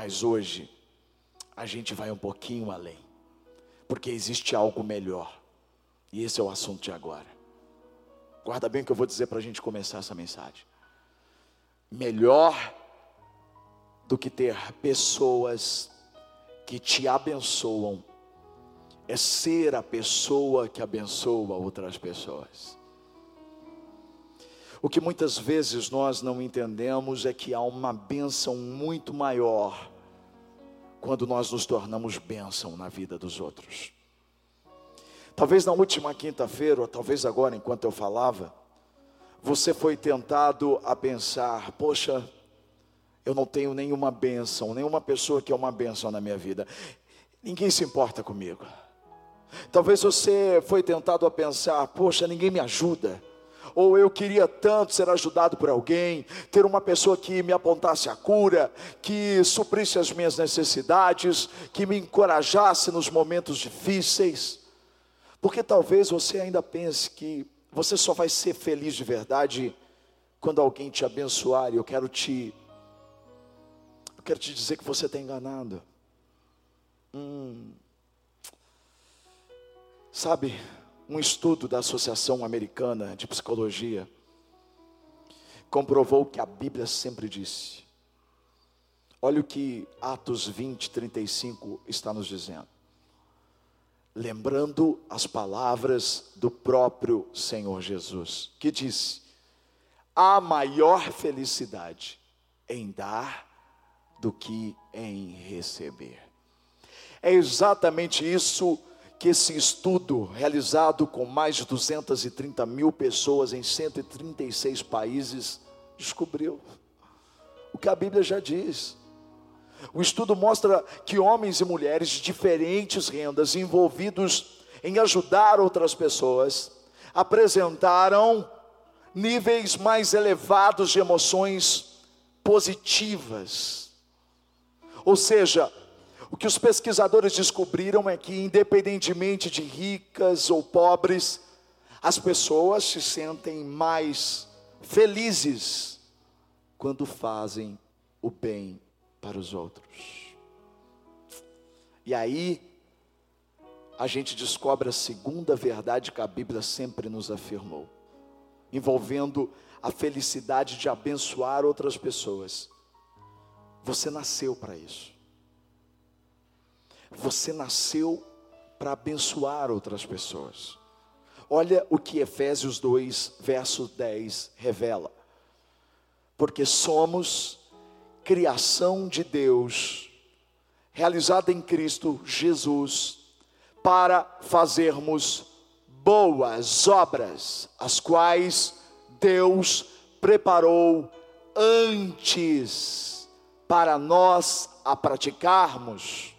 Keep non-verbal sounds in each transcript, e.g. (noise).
Mas hoje, a gente vai um pouquinho além, porque existe algo melhor, e esse é o assunto de agora. Guarda bem o que eu vou dizer para a gente começar essa mensagem. Melhor do que ter pessoas que te abençoam, é ser a pessoa que abençoa outras pessoas. O que muitas vezes nós não entendemos é que há uma bênção muito maior quando nós nos tornamos bênção na vida dos outros. Talvez na última quinta-feira, ou talvez agora enquanto eu falava, você foi tentado a pensar: poxa, eu não tenho nenhuma bênção, nenhuma pessoa que é uma bênção na minha vida, ninguém se importa comigo. Talvez você foi tentado a pensar: poxa, ninguém me ajuda ou eu queria tanto ser ajudado por alguém, ter uma pessoa que me apontasse a cura, que suprisse as minhas necessidades, que me encorajasse nos momentos difíceis. Porque talvez você ainda pense que você só vai ser feliz de verdade quando alguém te abençoar, e eu quero te eu quero te dizer que você está enganado. Hum. Sabe, um estudo da Associação Americana de Psicologia comprovou que a Bíblia sempre disse. Olha o que Atos 20, 35 está nos dizendo. Lembrando as palavras do próprio Senhor Jesus, que disse: há maior felicidade em dar do que em receber. É exatamente isso que esse estudo, realizado com mais de 230 mil pessoas em 136 países, descobriu. O que a Bíblia já diz. O estudo mostra que homens e mulheres de diferentes rendas envolvidos em ajudar outras pessoas apresentaram níveis mais elevados de emoções positivas. Ou seja, o que os pesquisadores descobriram é que, independentemente de ricas ou pobres, as pessoas se sentem mais felizes quando fazem o bem para os outros. E aí, a gente descobre a segunda verdade que a Bíblia sempre nos afirmou, envolvendo a felicidade de abençoar outras pessoas. Você nasceu para isso. Você nasceu para abençoar outras pessoas. Olha o que Efésios 2, verso 10 revela. Porque somos criação de Deus, realizada em Cristo Jesus, para fazermos boas obras, as quais Deus preparou antes para nós a praticarmos.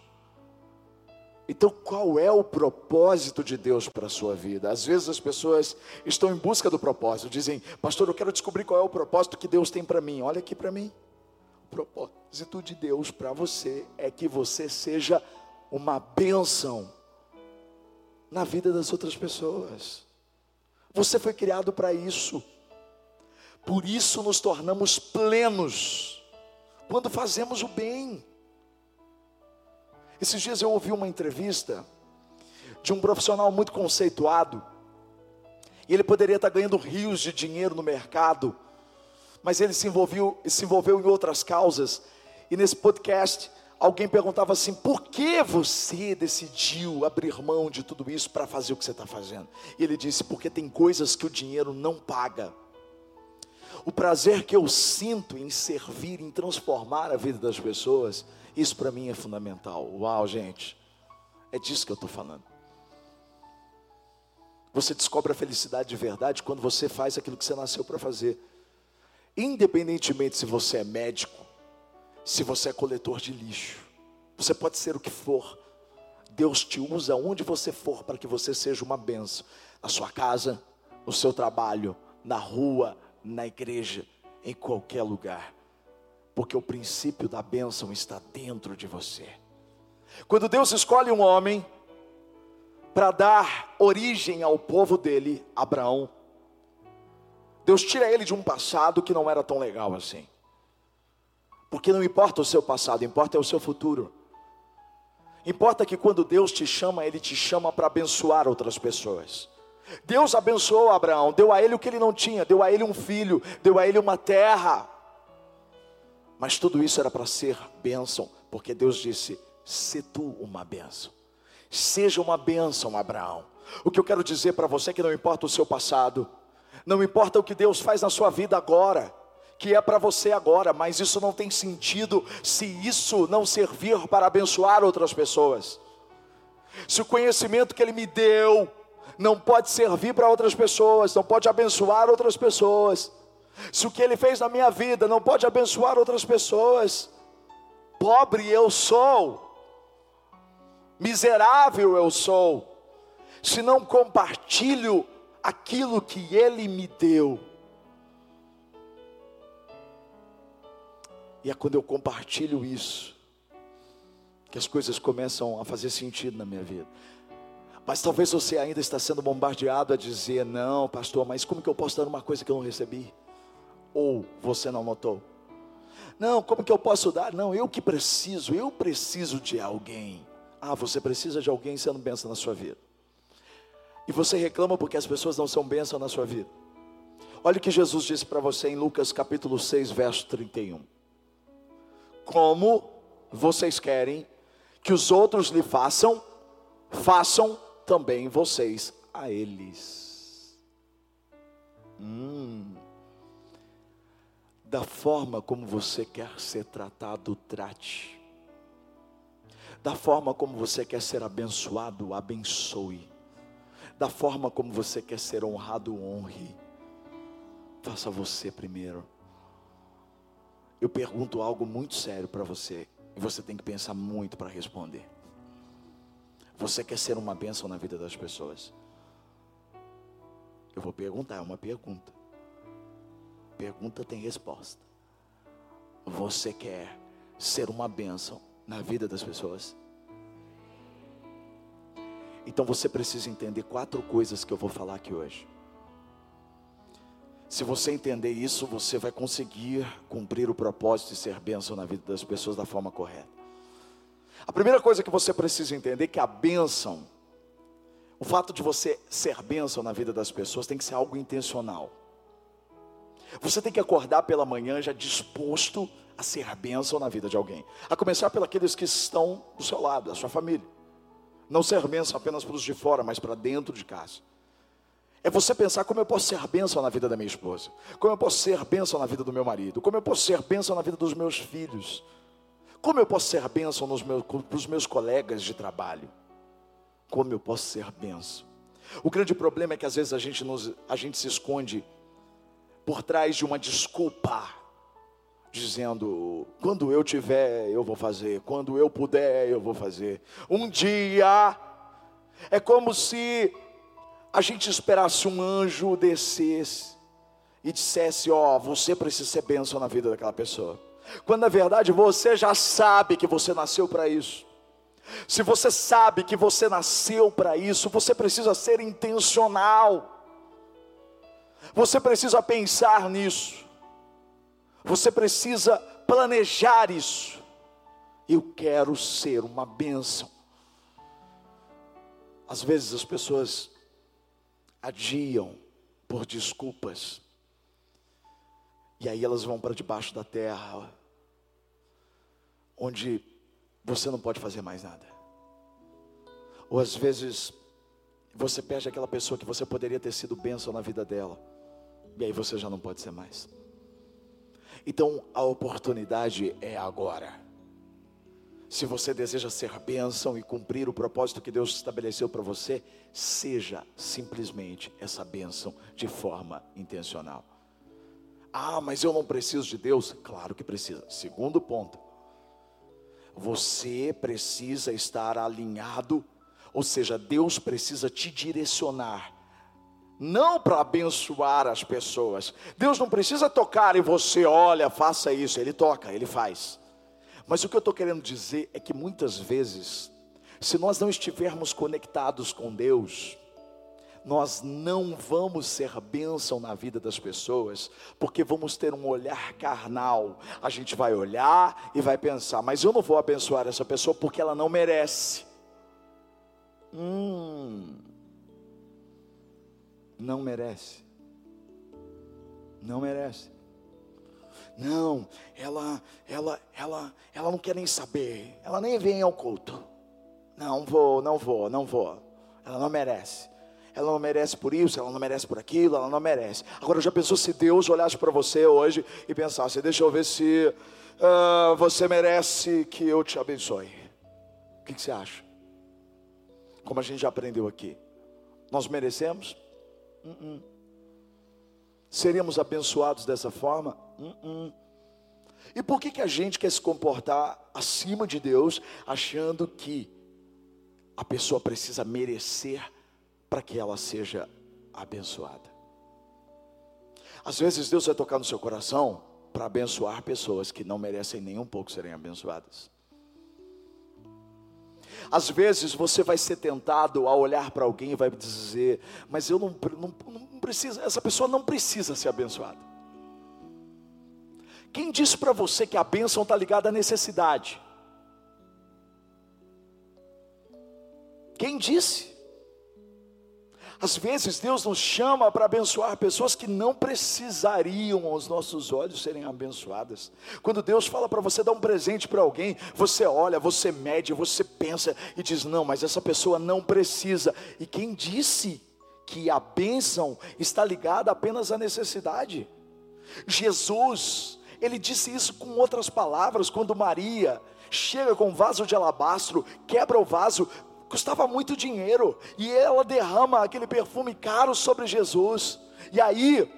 Então, qual é o propósito de Deus para a sua vida? Às vezes as pessoas estão em busca do propósito, dizem, pastor, eu quero descobrir qual é o propósito que Deus tem para mim. Olha aqui para mim. O propósito de Deus para você é que você seja uma bênção na vida das outras pessoas. Você foi criado para isso. Por isso nos tornamos plenos quando fazemos o bem. Esses dias eu ouvi uma entrevista de um profissional muito conceituado, e ele poderia estar ganhando rios de dinheiro no mercado, mas ele se envolveu, se envolveu em outras causas, e nesse podcast alguém perguntava assim: por que você decidiu abrir mão de tudo isso para fazer o que você está fazendo? E ele disse: porque tem coisas que o dinheiro não paga. O prazer que eu sinto em servir, em transformar a vida das pessoas, isso para mim é fundamental. Uau, gente. É disso que eu estou falando. Você descobre a felicidade de verdade quando você faz aquilo que você nasceu para fazer. Independentemente se você é médico, se você é coletor de lixo, você pode ser o que for. Deus te usa onde você for para que você seja uma benção. Na sua casa, no seu trabalho, na rua, na igreja, em qualquer lugar porque o princípio da bênção está dentro de você. Quando Deus escolhe um homem para dar origem ao povo dele, Abraão, Deus tira ele de um passado que não era tão legal assim. Porque não importa o seu passado, importa é o seu futuro. Importa que quando Deus te chama, Ele te chama para abençoar outras pessoas. Deus abençoou Abraão, deu a ele o que ele não tinha, deu a ele um filho, deu a ele uma terra. Mas tudo isso era para ser bênção, porque Deus disse: se tu uma bênção, seja uma bênção, Abraão. O que eu quero dizer para você é que não importa o seu passado, não importa o que Deus faz na sua vida agora, que é para você agora, mas isso não tem sentido se isso não servir para abençoar outras pessoas. Se o conhecimento que Ele me deu não pode servir para outras pessoas, não pode abençoar outras pessoas, se o que Ele fez na minha vida não pode abençoar outras pessoas, pobre eu sou, miserável eu sou, se não compartilho aquilo que Ele me deu. E é quando eu compartilho isso, que as coisas começam a fazer sentido na minha vida. Mas talvez você ainda está sendo bombardeado a dizer: não, pastor, mas como que eu posso dar uma coisa que eu não recebi? Ou você não notou? Não, como que eu posso dar? Não, eu que preciso, eu preciso de alguém. Ah, você precisa de alguém sendo bênção na sua vida. E você reclama porque as pessoas não são bênção na sua vida. Olha o que Jesus disse para você em Lucas capítulo 6, verso 31 como vocês querem que os outros lhe façam, façam também vocês a eles. Hum. Da forma como você quer ser tratado, trate. Da forma como você quer ser abençoado, abençoe. Da forma como você quer ser honrado, honre. Faça você primeiro eu pergunto algo muito sério para você e você tem que pensar muito para responder. Você quer ser uma bênção na vida das pessoas? Eu vou perguntar, é uma pergunta. Pergunta tem resposta. Você quer ser uma bênção na vida das pessoas? Então você precisa entender quatro coisas que eu vou falar aqui hoje. Se você entender isso, você vai conseguir cumprir o propósito de ser bênção na vida das pessoas da forma correta. A primeira coisa que você precisa entender é que a bênção, o fato de você ser bênção na vida das pessoas tem que ser algo intencional. Você tem que acordar pela manhã já disposto a ser bênção na vida de alguém. A começar pelos que estão do seu lado, da sua família. Não ser bênção apenas para os de fora, mas para dentro de casa. É você pensar como eu posso ser bênção na vida da minha esposa, como eu posso ser bênção na vida do meu marido, como eu posso ser bênção na vida dos meus filhos, como eu posso ser bênção para os meus colegas de trabalho, como eu posso ser bênção. O grande problema é que às vezes a gente, nos, a gente se esconde por trás de uma desculpa, dizendo: quando eu tiver, eu vou fazer, quando eu puder, eu vou fazer. Um dia, é como se a gente esperasse um anjo descesse e dissesse: Ó, oh, você precisa ser bênção na vida daquela pessoa. Quando na verdade você já sabe que você nasceu para isso. Se você sabe que você nasceu para isso, você precisa ser intencional. Você precisa pensar nisso. Você precisa planejar isso. Eu quero ser uma bênção. Às vezes as pessoas adiam por desculpas. E aí elas vão para debaixo da terra, onde você não pode fazer mais nada. Ou às vezes você perde aquela pessoa que você poderia ter sido bênção na vida dela, e aí você já não pode ser mais. Então a oportunidade é agora. Se você deseja ser bênção e cumprir o propósito que Deus estabeleceu para você, seja simplesmente essa bênção de forma intencional. Ah, mas eu não preciso de Deus? Claro que precisa. Segundo ponto, você precisa estar alinhado, ou seja, Deus precisa te direcionar, não para abençoar as pessoas. Deus não precisa tocar e você, olha, faça isso. Ele toca, ele faz. Mas o que eu estou querendo dizer é que muitas vezes, se nós não estivermos conectados com Deus, nós não vamos ser bênção na vida das pessoas, porque vamos ter um olhar carnal. A gente vai olhar e vai pensar, mas eu não vou abençoar essa pessoa porque ela não merece. Hum, não merece. Não merece. Não, ela, ela, ela, ela não quer nem saber. Ela nem vem ao culto. Não vou, não vou, não vou. Ela não merece. Ela não merece por isso, ela não merece por aquilo, ela não merece. Agora já pensou se Deus olhasse para você hoje e pensasse: deixa eu ver se uh, você merece que eu te abençoe. O que, que você acha? Como a gente já aprendeu aqui, nós merecemos? Uh -uh. Seríamos abençoados dessa forma? Uh e por que, que a gente quer se comportar acima de Deus, achando que a pessoa precisa merecer para que ela seja abençoada? Às vezes Deus vai tocar no seu coração para abençoar pessoas que não merecem nem um pouco serem abençoadas. Às vezes você vai ser tentado a olhar para alguém e vai dizer: Mas eu não, não, não preciso, essa pessoa não precisa ser abençoada. Quem disse para você que a bênção está ligada à necessidade? Quem disse? Às vezes Deus nos chama para abençoar pessoas que não precisariam aos nossos olhos serem abençoadas. Quando Deus fala para você dar um presente para alguém, você olha, você mede, você pensa e diz: não, mas essa pessoa não precisa. E quem disse que a bênção está ligada apenas à necessidade? Jesus, ele disse isso com outras palavras, quando Maria chega com um vaso de alabastro, quebra o vaso, custava muito dinheiro, e ela derrama aquele perfume caro sobre Jesus. E aí,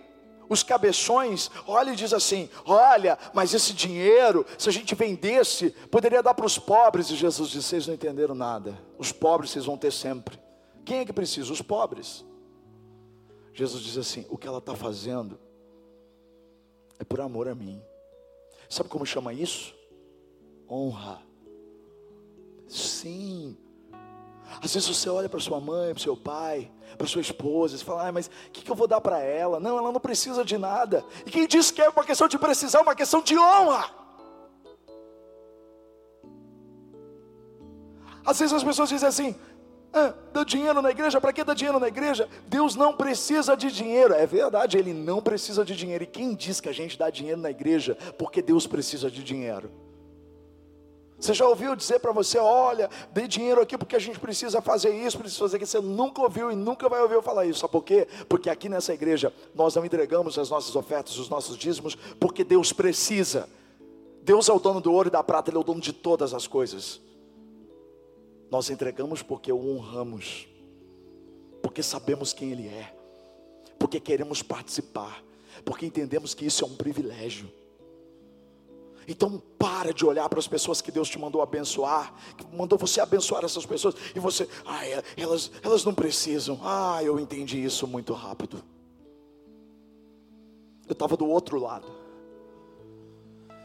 os cabeções olham e diz assim: Olha, mas esse dinheiro, se a gente vendesse, poderia dar para os pobres. E Jesus disse: Vocês não entenderam nada. Os pobres vocês vão ter sempre. Quem é que precisa? Os pobres. Jesus diz assim: O que ela está fazendo é por amor a mim. Sabe como chama isso? Honra. Sim, às vezes você olha para sua mãe, para seu pai, para sua esposa, e fala, ah, mas o que, que eu vou dar para ela? Não, ela não precisa de nada. E quem diz que é uma questão de precisar, é uma questão de honra. Às vezes as pessoas dizem assim, ah, dá dinheiro na igreja, para que dar dinheiro na igreja? Deus não precisa de dinheiro. É verdade, Ele não precisa de dinheiro. E quem diz que a gente dá dinheiro na igreja porque Deus precisa de dinheiro? Você já ouviu dizer para você, olha, dê dinheiro aqui porque a gente precisa fazer isso, precisa fazer aquilo. Você nunca ouviu e nunca vai ouvir eu falar isso. Sabe por quê? Porque aqui nessa igreja nós não entregamos as nossas ofertas, os nossos dízimos, porque Deus precisa. Deus é o dono do ouro e da prata, Ele é o dono de todas as coisas. Nós entregamos porque o honramos, porque sabemos quem Ele é, porque queremos participar, porque entendemos que isso é um privilégio. Então para de olhar para as pessoas que Deus te mandou abençoar, que mandou você abençoar essas pessoas, e você, ah, elas, elas não precisam. Ah, eu entendi isso muito rápido. Eu estava do outro lado.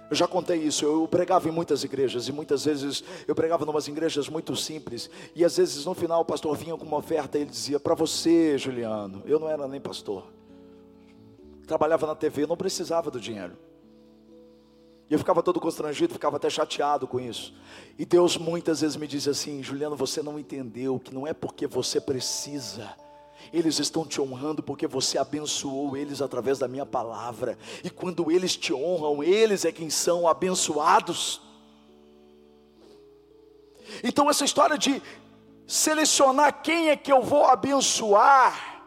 Eu já contei isso, eu pregava em muitas igrejas, e muitas vezes eu pregava em umas igrejas muito simples, e às vezes no final o pastor vinha com uma oferta e ele dizia: Para você, Juliano, eu não era nem pastor, trabalhava na TV, não precisava do dinheiro. E eu ficava todo constrangido, ficava até chateado com isso. E Deus muitas vezes me diz assim: Juliano, você não entendeu que não é porque você precisa. Eles estão te honrando porque você abençoou eles através da minha palavra. E quando eles te honram, eles é quem são abençoados. Então, essa história de selecionar quem é que eu vou abençoar.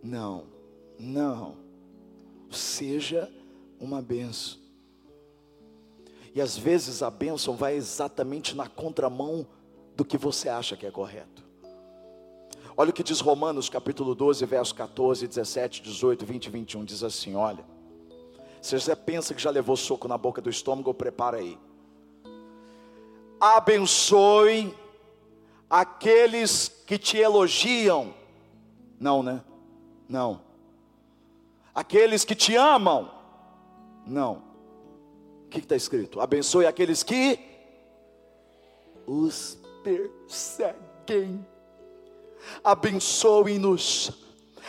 Não, não. Seja uma benção. E às vezes a bênção vai exatamente na contramão do que você acha que é correto. Olha o que diz Romanos capítulo 12, versos 14, 17, 18, 20 e 21. Diz assim: Olha, se você pensa que já levou soco na boca do estômago, prepara aí. Abençoe aqueles que te elogiam. Não, né? Não. Aqueles que te amam não. O que está escrito? Abençoe aqueles que os perseguem. abençoem-nos,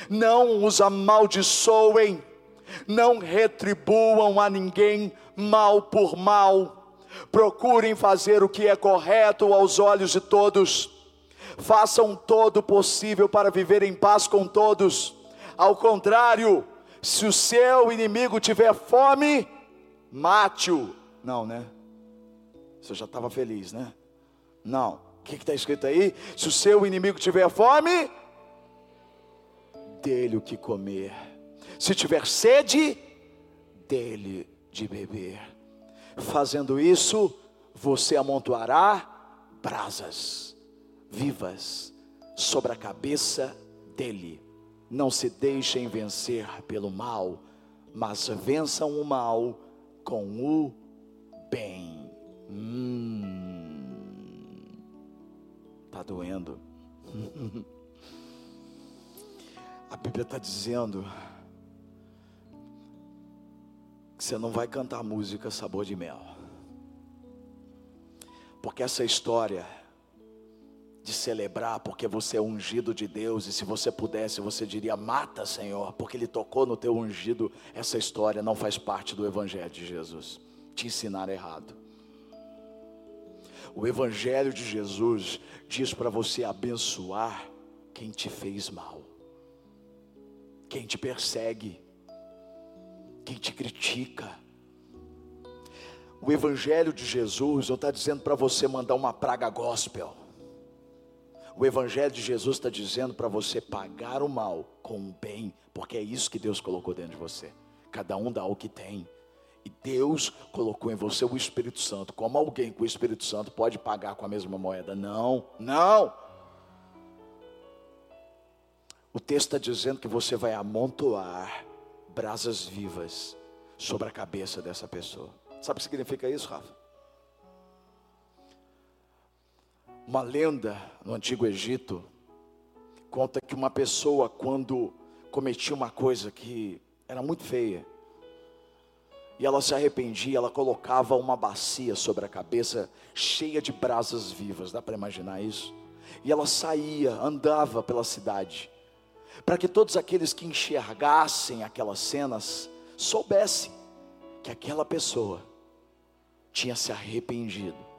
não os amaldiçoem, não retribuam a ninguém mal por mal, procurem fazer o que é correto aos olhos de todos, façam todo o possível para viver em paz com todos, ao contrário, se o seu inimigo tiver fome, mate-o. Não, né? Você já estava feliz, né? Não. O que está escrito aí? Se o seu inimigo tiver fome, dele o que comer. Se tiver sede, dele de beber. Fazendo isso, você amontoará brasas vivas sobre a cabeça dele. Não se deixem vencer pelo mal, mas vençam o mal com o bem. Hum, tá doendo. (laughs) A Bíblia está dizendo que você não vai cantar música sabor de mel, porque essa história de celebrar, porque você é ungido de Deus, e se você pudesse, você diria: mata, Senhor, porque Ele tocou no teu ungido. Essa história não faz parte do Evangelho de Jesus. Te ensinar errado. O Evangelho de Jesus diz para você abençoar quem te fez mal, quem te persegue, quem te critica. O Evangelho de Jesus não está dizendo para você mandar uma praga gospel. O Evangelho de Jesus está dizendo para você pagar o mal com o bem, porque é isso que Deus colocou dentro de você. Cada um dá o que tem. E Deus colocou em você o Espírito Santo. Como alguém com o Espírito Santo pode pagar com a mesma moeda? Não, não. O texto está dizendo que você vai amontoar brasas vivas sobre a cabeça dessa pessoa. Sabe o que significa isso, Rafa? Uma lenda no Antigo Egito conta que uma pessoa, quando cometia uma coisa que era muito feia, e ela se arrependia, ela colocava uma bacia sobre a cabeça cheia de brasas vivas, dá para imaginar isso? E ela saía, andava pela cidade, para que todos aqueles que enxergassem aquelas cenas soubessem que aquela pessoa tinha se arrependido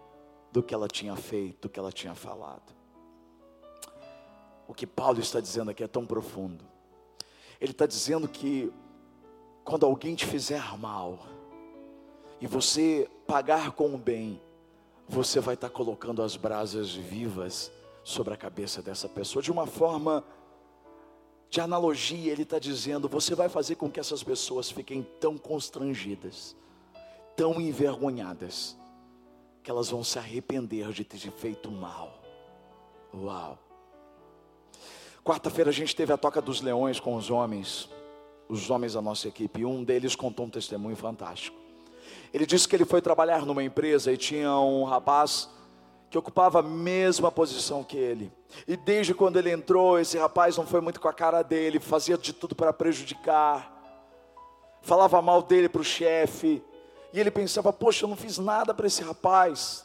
do que ela tinha feito, do que ela tinha falado. O que Paulo está dizendo aqui é tão profundo. Ele está dizendo que quando alguém te fizer mal e você pagar com o bem, você vai estar colocando as brasas vivas sobre a cabeça dessa pessoa de uma forma de analogia. Ele está dizendo: você vai fazer com que essas pessoas fiquem tão constrangidas, tão envergonhadas, que elas vão se arrepender de ter feito mal. Uau! Quarta-feira a gente teve a toca dos leões com os homens, os homens da nossa equipe, e um deles contou um testemunho fantástico. Ele disse que ele foi trabalhar numa empresa e tinha um rapaz que ocupava a mesma posição que ele. E desde quando ele entrou, esse rapaz não foi muito com a cara dele, fazia de tudo para prejudicar, falava mal dele para o chefe, e ele pensava: Poxa, eu não fiz nada para esse rapaz.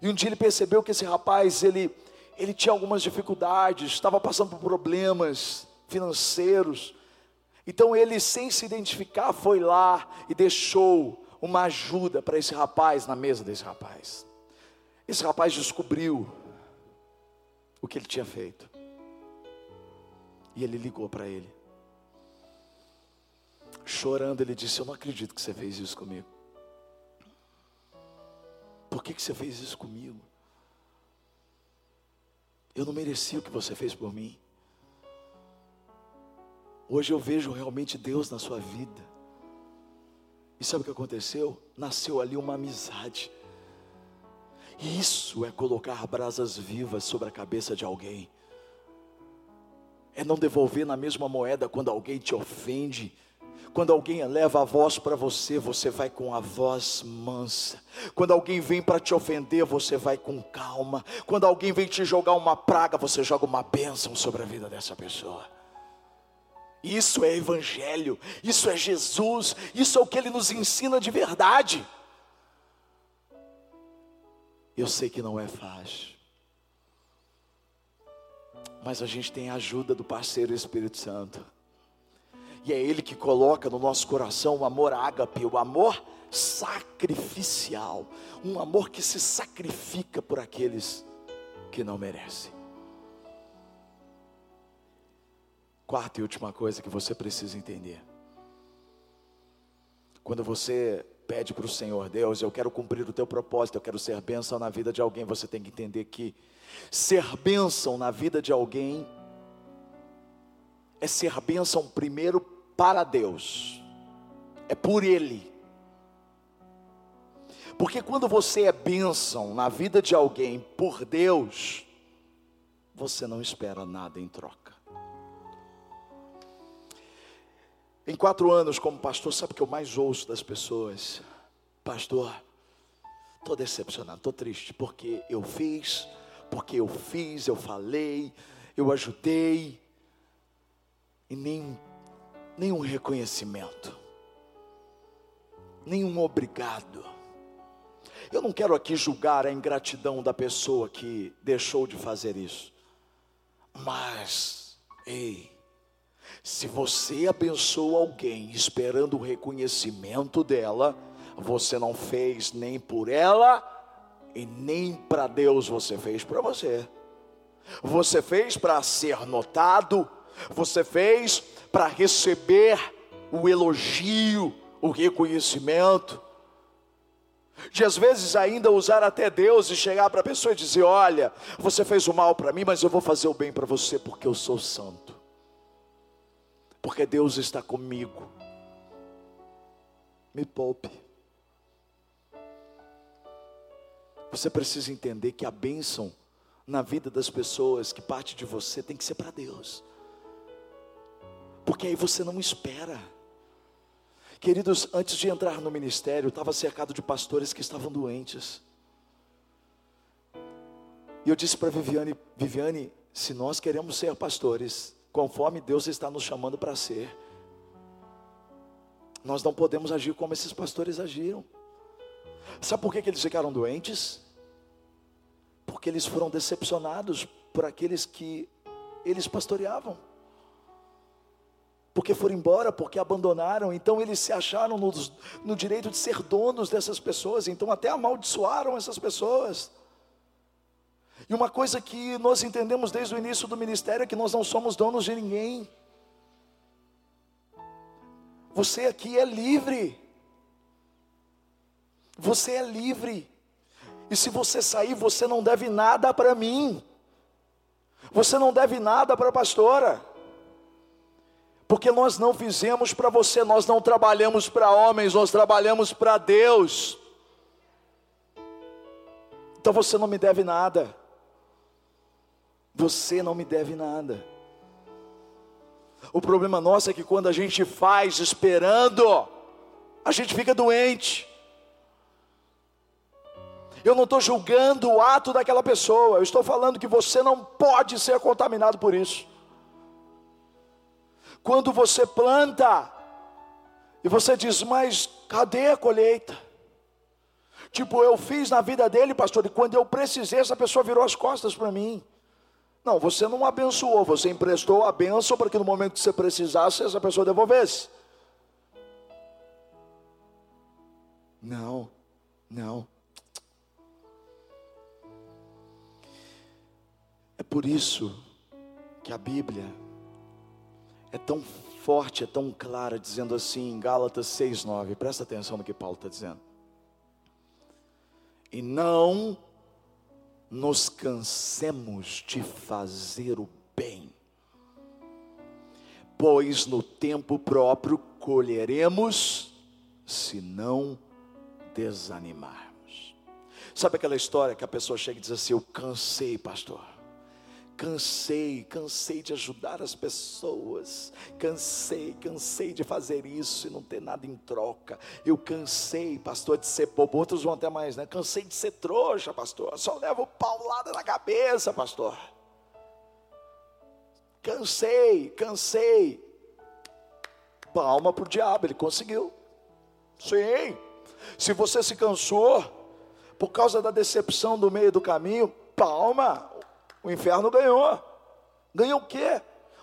E um dia ele percebeu que esse rapaz, ele, ele tinha algumas dificuldades, estava passando por problemas financeiros. Então ele, sem se identificar, foi lá e deixou uma ajuda para esse rapaz na mesa desse rapaz. Esse rapaz descobriu o que ele tinha feito. E ele ligou para ele chorando, ele disse: Eu não acredito que você fez isso comigo. Por que, que você fez isso comigo? Eu não merecia o que você fez por mim. Hoje eu vejo realmente Deus na sua vida. E sabe o que aconteceu? Nasceu ali uma amizade. Isso é colocar brasas vivas sobre a cabeça de alguém. É não devolver na mesma moeda quando alguém te ofende quando alguém eleva a voz para você, você vai com a voz mansa. Quando alguém vem para te ofender, você vai com calma. Quando alguém vem te jogar uma praga, você joga uma bênção sobre a vida dessa pessoa. Isso é Evangelho, isso é Jesus, isso é o que Ele nos ensina de verdade. Eu sei que não é fácil, Mas a gente tem a ajuda do parceiro Espírito Santo. E é Ele que coloca no nosso coração o amor ágape, o amor sacrificial, um amor que se sacrifica por aqueles que não merecem. Quarta e última coisa que você precisa entender. Quando você pede para o Senhor, Deus, eu quero cumprir o teu propósito, eu quero ser bênção na vida de alguém, você tem que entender que ser bênção na vida de alguém é ser bênção primeiro para Deus, é por Ele. Porque quando você é bênção na vida de alguém por Deus, você não espera nada em troca. Em quatro anos como pastor, sabe o que eu mais ouço das pessoas? Pastor, estou decepcionado, estou triste, porque eu fiz, porque eu fiz, eu falei, eu ajudei, e nem, nenhum reconhecimento, nenhum obrigado. Eu não quero aqui julgar a ingratidão da pessoa que deixou de fazer isso, mas, ei, se você abençoa alguém esperando o reconhecimento dela, você não fez nem por ela e nem para Deus, você fez para você. Você fez para ser notado, você fez para receber o elogio, o reconhecimento. De às vezes ainda usar até Deus e chegar para a pessoa e dizer: Olha, você fez o mal para mim, mas eu vou fazer o bem para você porque eu sou santo porque Deus está comigo. Me poupe. Você precisa entender que a bênção na vida das pessoas que parte de você tem que ser para Deus, porque aí você não espera. Queridos, antes de entrar no ministério, eu estava cercado de pastores que estavam doentes. E eu disse para Viviane, Viviane, se nós queremos ser pastores, conforme Deus está nos chamando para ser. Nós não podemos agir como esses pastores agiram. Sabe por que, que eles ficaram doentes? Porque eles foram decepcionados por aqueles que eles pastoreavam. Porque foram embora, porque abandonaram, então eles se acharam no, no direito de ser donos dessas pessoas, então até amaldiçoaram essas pessoas. E uma coisa que nós entendemos desde o início do ministério é que nós não somos donos de ninguém. Você aqui é livre. Você é livre. E se você sair, você não deve nada para mim. Você não deve nada para a pastora. Porque nós não fizemos para você, nós não trabalhamos para homens, nós trabalhamos para Deus. Então você não me deve nada. Você não me deve nada. O problema nosso é que quando a gente faz esperando, a gente fica doente. Eu não estou julgando o ato daquela pessoa, eu estou falando que você não pode ser contaminado por isso. Quando você planta, e você diz, mas cadê a colheita? Tipo, eu fiz na vida dele, pastor, e quando eu precisei, essa pessoa virou as costas para mim. Não, você não abençoou, você emprestou a bênção para que no momento que você precisasse, essa pessoa devolvesse. Não, não. É por isso que a Bíblia é tão forte, é tão clara, dizendo assim em Gálatas 6,9. Presta atenção no que Paulo está dizendo. E não nos cansemos de fazer o bem, pois no tempo próprio colheremos, se não desanimarmos. Sabe aquela história que a pessoa chega e diz assim: Eu cansei, pastor Cansei, cansei de ajudar as pessoas. Cansei, cansei de fazer isso e não ter nada em troca. Eu cansei, pastor, de ser bobo. Outros vão até mais, né? Cansei de ser trouxa, pastor. Só levo paulada na cabeça, pastor. Cansei, cansei. Palma para o diabo, ele conseguiu. Sim. Se você se cansou por causa da decepção do meio do caminho, palma, o inferno ganhou. Ganha o quê?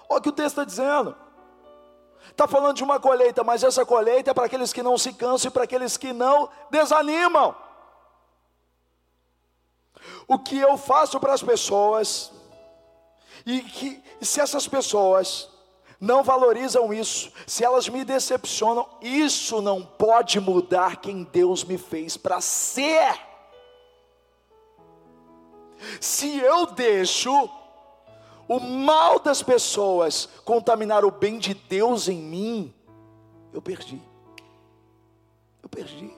Olha o que o texto está dizendo. Está falando de uma colheita, mas essa colheita é para aqueles que não se cansam e para aqueles que não desanimam. O que eu faço para as pessoas, e que se essas pessoas não valorizam isso, se elas me decepcionam, isso não pode mudar quem Deus me fez para ser. Se eu deixo o mal das pessoas contaminar o bem de Deus em mim, eu perdi. Eu perdi.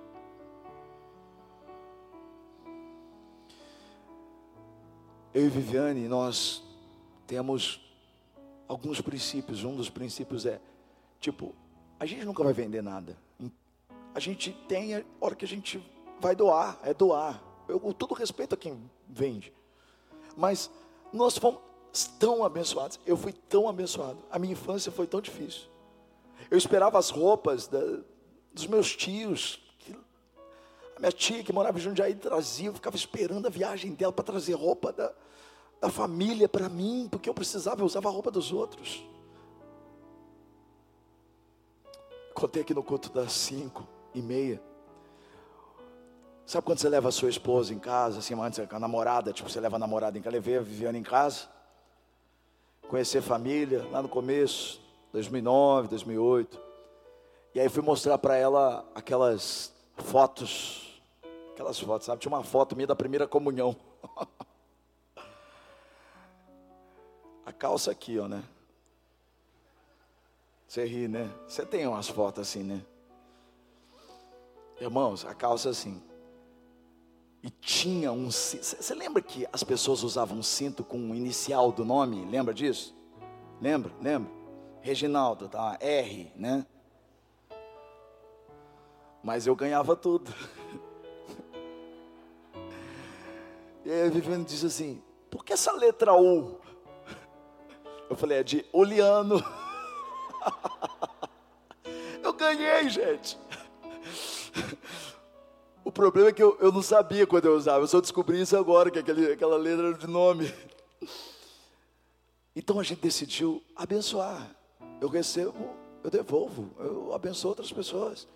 Eu e Viviane, nós temos alguns princípios. Um dos princípios é, tipo, a gente nunca vai vender nada. A gente tem a hora que a gente vai doar, é doar. Eu com todo respeito a quem vende. Mas nós fomos tão abençoados. Eu fui tão abençoado. A minha infância foi tão difícil. Eu esperava as roupas da, dos meus tios. A minha tia que morava em Jundiaí trazia, eu ficava esperando a viagem dela para trazer roupa da, da família para mim, porque eu precisava, eu usava a roupa dos outros. Contei aqui no culto das cinco e meia. Sabe quando você leva a sua esposa em casa, assim, antes a namorada, tipo, você leva a namorada em casa, levei a Viviane em casa, conhecer família, lá no começo, 2009, 2008, e aí fui mostrar para ela aquelas fotos, aquelas fotos, sabe, tinha uma foto minha da primeira comunhão, (laughs) a calça aqui, ó, né, você ri, né, você tem umas fotos assim, né, irmãos, a calça assim, e tinha um cinto. Você lembra que as pessoas usavam um cinto com o inicial do nome? Lembra disso? Lembra? Lembra? Reginaldo, tá? R, né? Mas eu ganhava tudo. (laughs) E aí a Viviane disse assim: por que essa letra U? Eu falei: é de Oliano. (laughs) Eu ganhei, gente. O problema é que eu, eu não sabia quando eu usava, eu só descobri isso agora, que aquele, aquela letra era de nome. (laughs) Então a gente decidiu abençoar. Eu recebo, eu devolvo, eu abençoo outras pessoas.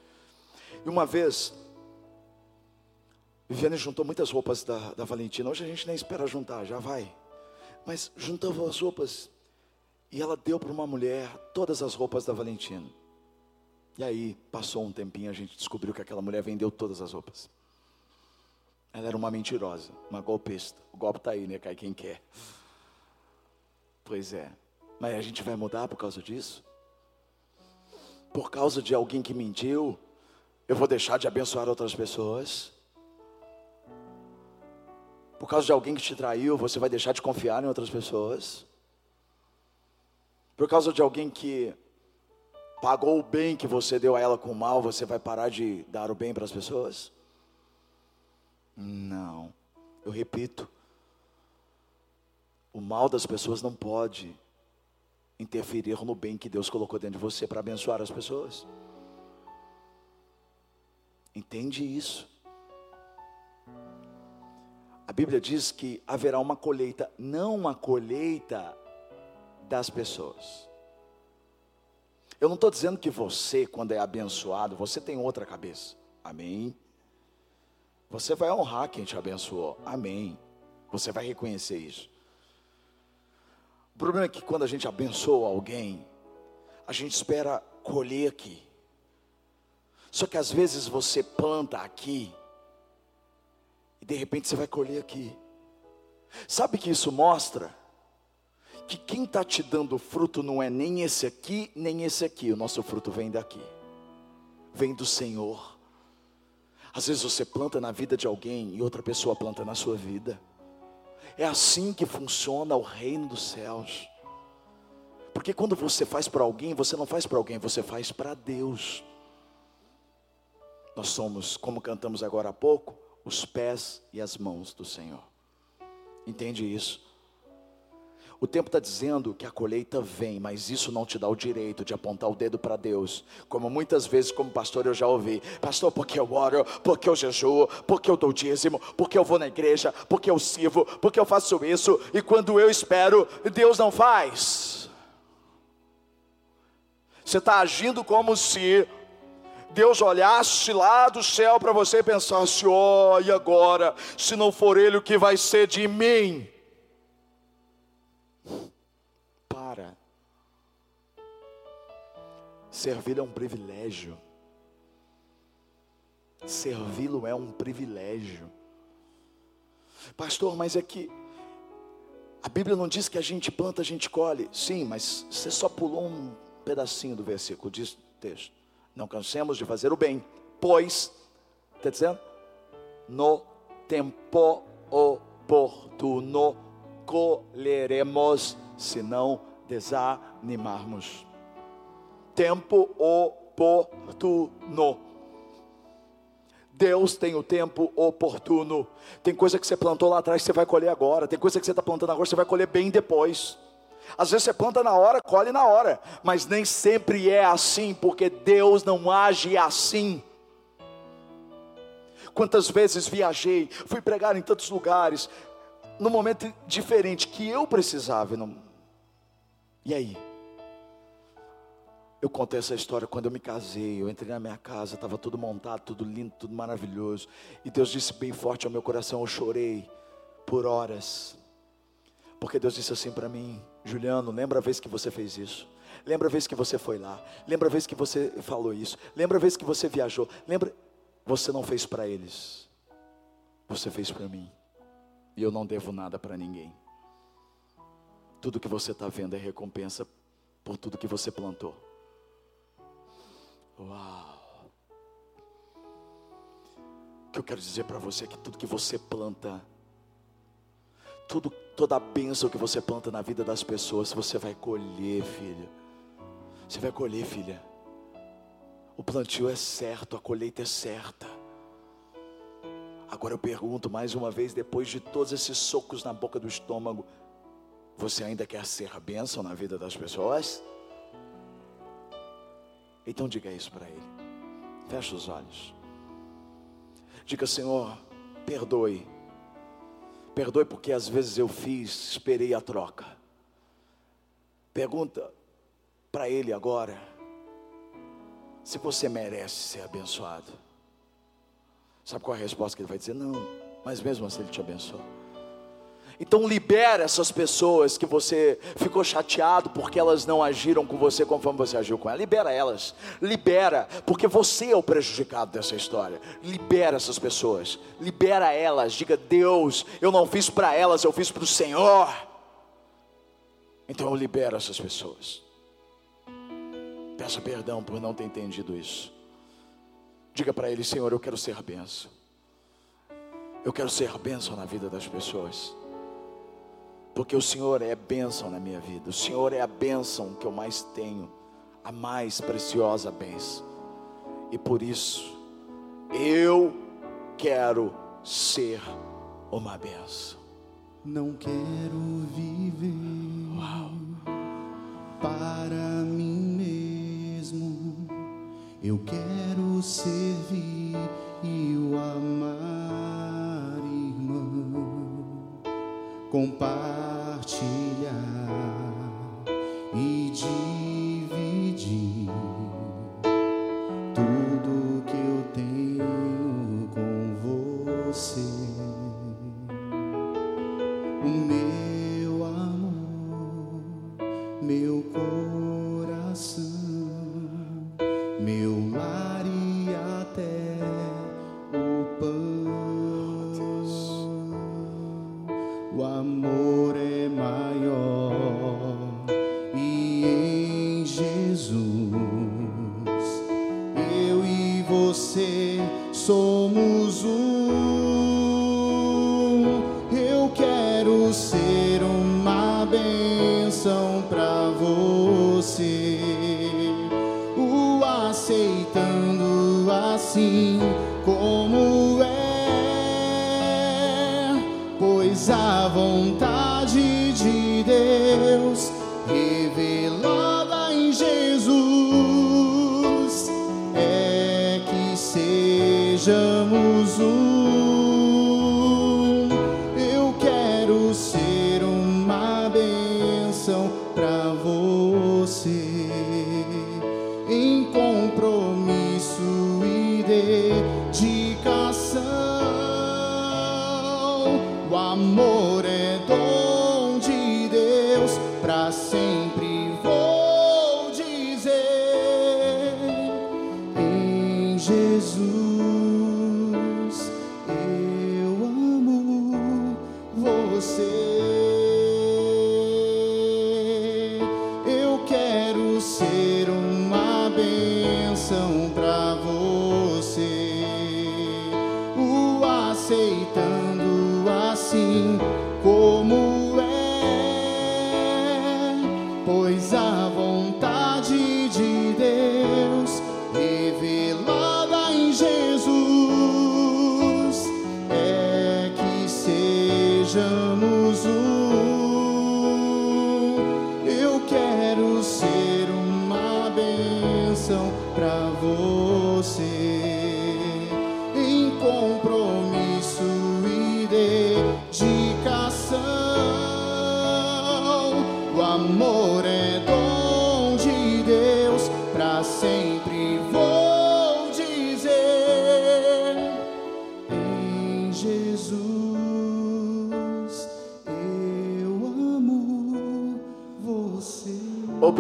E uma vez, Viviane juntou muitas roupas da, da Valentina. Hoje a gente nem espera juntar, já vai. Mas juntava as roupas e ela deu para uma mulher todas as roupas da Valentina. E aí, passou um tempinho, a gente descobriu que aquela mulher vendeu todas as roupas. Ela era uma mentirosa, uma golpista. O golpe está aí, né? Cai quem quer. Pois é. Mas a gente vai mudar por causa disso? Por causa de alguém que mentiu, eu vou deixar de abençoar outras pessoas? Por causa de alguém que te traiu, você vai deixar de confiar em outras pessoas? Por causa de alguém que pagou o bem que você deu a ela com o mal, você vai parar de dar o bem para as pessoas? Não. Eu repito, o mal das pessoas não pode interferir no bem que Deus colocou dentro de você para abençoar as pessoas. Entende isso? A Bíblia diz que haverá uma colheita, não uma colheita das pessoas. Eu não estou dizendo que você, quando é abençoado, você tem outra cabeça. Amém? Você vai honrar quem te abençoou. Amém. Você vai reconhecer isso. O problema é que quando a gente abençoa alguém, a gente espera colher aqui. Só que às vezes você planta aqui e de repente você vai colher aqui. Sabe que isso mostra? Que quem está te dando fruto não é nem esse aqui, nem esse aqui. O nosso fruto vem daqui, vem do Senhor. Às vezes você planta na vida de alguém e outra pessoa planta na sua vida. É assim que funciona o reino dos céus. Porque quando você faz para alguém, você não faz para alguém, você faz para Deus. Nós somos, como cantamos agora há pouco, os pés e as mãos do Senhor. Entende isso? O tempo está dizendo que a colheita vem, mas isso não te dá o direito de apontar o dedo para Deus. Como muitas vezes, como pastor, eu já ouvi: Pastor, porque eu oro, porque eu jejuo, porque eu dou dízimo, porque eu vou na igreja, porque eu sirvo, porque eu faço isso, e quando eu espero, Deus não faz. Você está agindo como se Deus olhasse lá do céu para você e pensasse: ó, oh, e agora? Se não for Ele, o que vai ser de mim? Servir é um privilégio. Servi-lo é um privilégio. Pastor, mas é que a Bíblia não diz que a gente planta, a gente colhe. Sim, mas você só pulou um pedacinho do versículo, diz o texto. Não cansemos de fazer o bem, pois, está dizendo? No tempo oportuno colheremos, se não desanimarmos. Tempo oportuno. Deus tem o tempo oportuno. Tem coisa que você plantou lá atrás, você vai colher agora. Tem coisa que você está plantando agora, você vai colher bem depois. Às vezes você planta na hora, colhe na hora, mas nem sempre é assim, porque Deus não age assim. Quantas vezes viajei, fui pregar em tantos lugares, no momento diferente que eu precisava. E aí? Eu contei essa história quando eu me casei. Eu entrei na minha casa, estava tudo montado, tudo lindo, tudo maravilhoso. E Deus disse bem forte ao meu coração: eu chorei por horas. Porque Deus disse assim para mim: Juliano, lembra a vez que você fez isso? Lembra a vez que você foi lá? Lembra a vez que você falou isso? Lembra a vez que você viajou? Lembra? Você não fez para eles, você fez para mim. E eu não devo nada para ninguém. Tudo que você está vendo é recompensa por tudo que você plantou. Uau! O que eu quero dizer para você é que tudo que você planta, tudo, toda a bênção que você planta na vida das pessoas, você vai colher, filho. Você vai colher, filha. O plantio é certo, a colheita é certa. Agora eu pergunto mais uma vez, depois de todos esses socos na boca do estômago, você ainda quer ser bênção na vida das pessoas? Então diga isso para ele. Feche os olhos. Diga, Senhor, perdoe Perdoe porque às vezes eu fiz, esperei a troca. Pergunta para ele agora se você merece ser abençoado. Sabe qual é a resposta que ele vai dizer? Não, mas mesmo assim ele te abençoa. Então libera essas pessoas que você ficou chateado porque elas não agiram com você conforme você agiu com elas. Libera elas. Libera, porque você é o prejudicado dessa história. Libera essas pessoas. Libera elas. Diga: "Deus, eu não fiz para elas, eu fiz para o Senhor". Então eu libero essas pessoas. Peça perdão por não ter entendido isso. Diga para ele, Senhor, eu quero ser benção. Eu quero ser bênção na vida das pessoas porque o Senhor é bênção na minha vida, o Senhor é a bênção que eu mais tenho, a mais preciosa bênção, e por isso eu quero ser uma bênção. Não quero viver Uau. para mim mesmo, eu quero servir e o amar, compartilhar aceitando assim como é, pois a vontade sejamos um.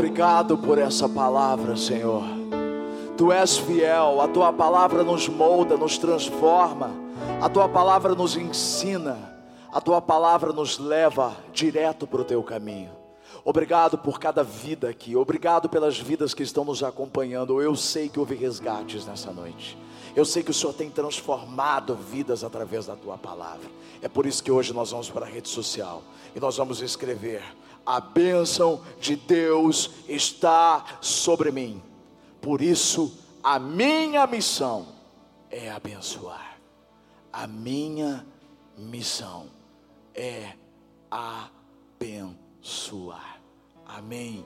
Obrigado por essa palavra, Senhor. Tu és fiel, a tua palavra nos molda, nos transforma, a tua palavra nos ensina, a tua palavra nos leva direto para o teu caminho. Obrigado por cada vida aqui, obrigado pelas vidas que estão nos acompanhando. Eu sei que houve resgates nessa noite. Eu sei que o Senhor tem transformado vidas através da tua palavra. É por isso que hoje nós vamos para a rede social e nós vamos escrever: A bênção de Deus está sobre mim. Por isso, a minha missão é abençoar. A minha missão é abençoar. Amém.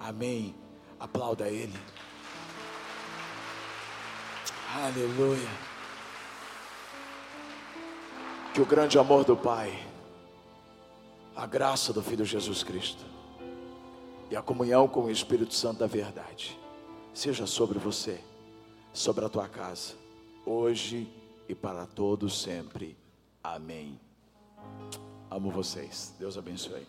Amém. Aplauda Ele. Aleluia. Que o grande amor do Pai, a graça do Filho Jesus Cristo e a comunhão com o Espírito Santo da verdade seja sobre você, sobre a tua casa, hoje e para todos sempre. Amém. Amo vocês. Deus abençoe.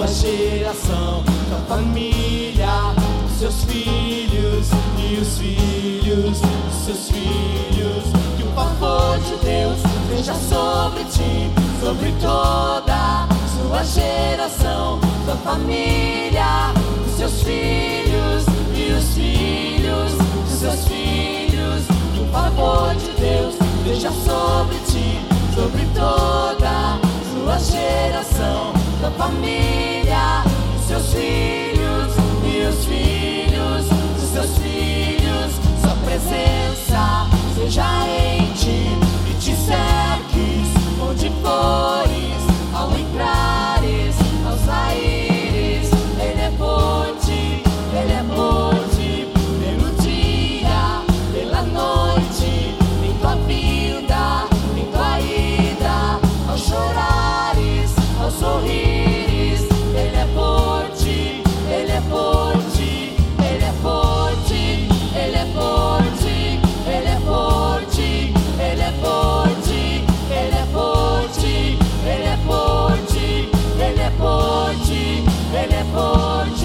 Sua geração, sua família, os seus filhos e os filhos dos seus filhos. Que o favor de Deus seja sobre ti, sobre toda sua geração, sua família, os seus filhos e os filhos dos seus filhos. Que o favor de Deus seja sobre ti, sobre toda sua geração, sua família, os seus filhos e os filhos dos seus filhos. Sua presença seja em ti e te cerques onde fores, ao entrares, telefon